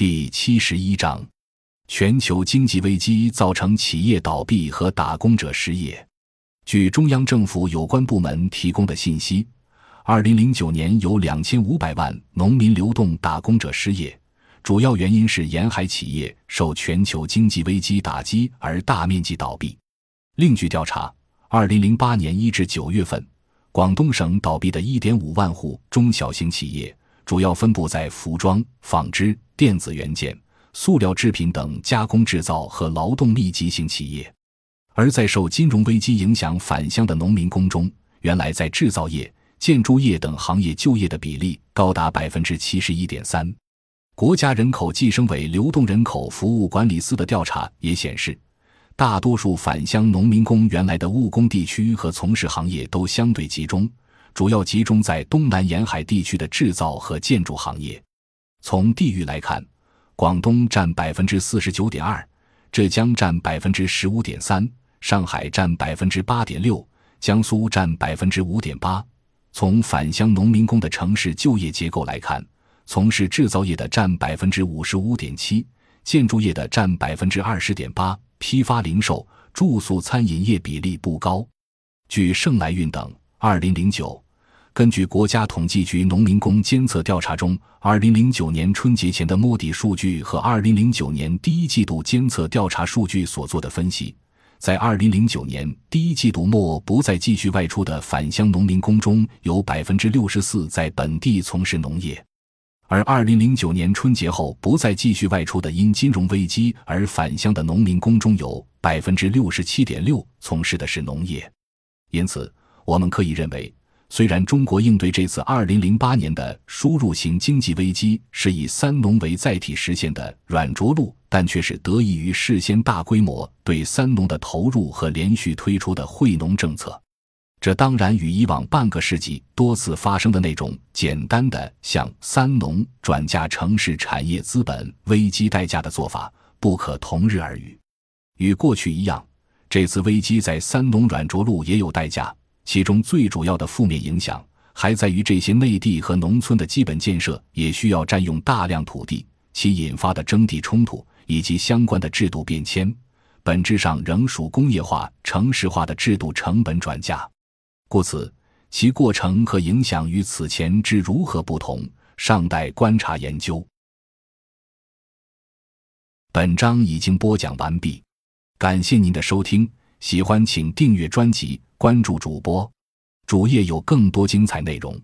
第七十一章：全球经济危机造成企业倒闭和打工者失业。据中央政府有关部门提供的信息，二零零九年有两千五百万农民流动打工者失业，主要原因是沿海企业受全球经济危机打击而大面积倒闭。另据调查，二零零八年一至九月份。广东省倒闭的1.5万户中小型企业，主要分布在服装、纺织、电子元件、塑料制品等加工制造和劳动密集型企业；而在受金融危机影响返乡的农民工中，原来在制造业、建筑业等行业就业的比例高达百分之七十一点三。国家人口计生委流动人口服务管理司的调查也显示。大多数返乡农民工原来的务工地区和从事行业都相对集中，主要集中在东南沿海地区的制造和建筑行业。从地域来看，广东占百分之四十九点二，浙江占百分之十五点三，上海占百分之八点六，江苏占百分之五点八。从返乡农民工的城市就业结构来看，从事制造业的占百分之五十五点七，建筑业的占百分之二十点八。批发零售、住宿、餐饮业比例不高。据盛来运等二零零九，根据国家统计局农民工监测调查中二零零九年春节前的摸底数据和二零零九年第一季度监测调查数据所做的分析，在二零零九年第一季度末不再继续外出的返乡农民工中有百分之六十四在本地从事农业。而二零零九年春节后不再继续外出的因金融危机而返乡的农民工中有百分之六十七点六从事的是农业，因此我们可以认为，虽然中国应对这次二零零八年的输入型经济危机是以“三农”为载体实现的软着陆，但却是得益于事先大规模对“三农”的投入和连续推出的惠农政策。这当然与以往半个世纪多次发生的那种简单的向“三农”转嫁城市产业资本危机代价的做法不可同日而语。与过去一样，这次危机在“三农”软着陆也有代价，其中最主要的负面影响还在于这些内地和农村的基本建设也需要占用大量土地，其引发的征地冲突以及相关的制度变迁，本质上仍属工业化、城市化的制度成本转嫁。故此，其过程和影响与此前之如何不同，尚待观察研究。本章已经播讲完毕，感谢您的收听，喜欢请订阅专辑，关注主播，主页有更多精彩内容。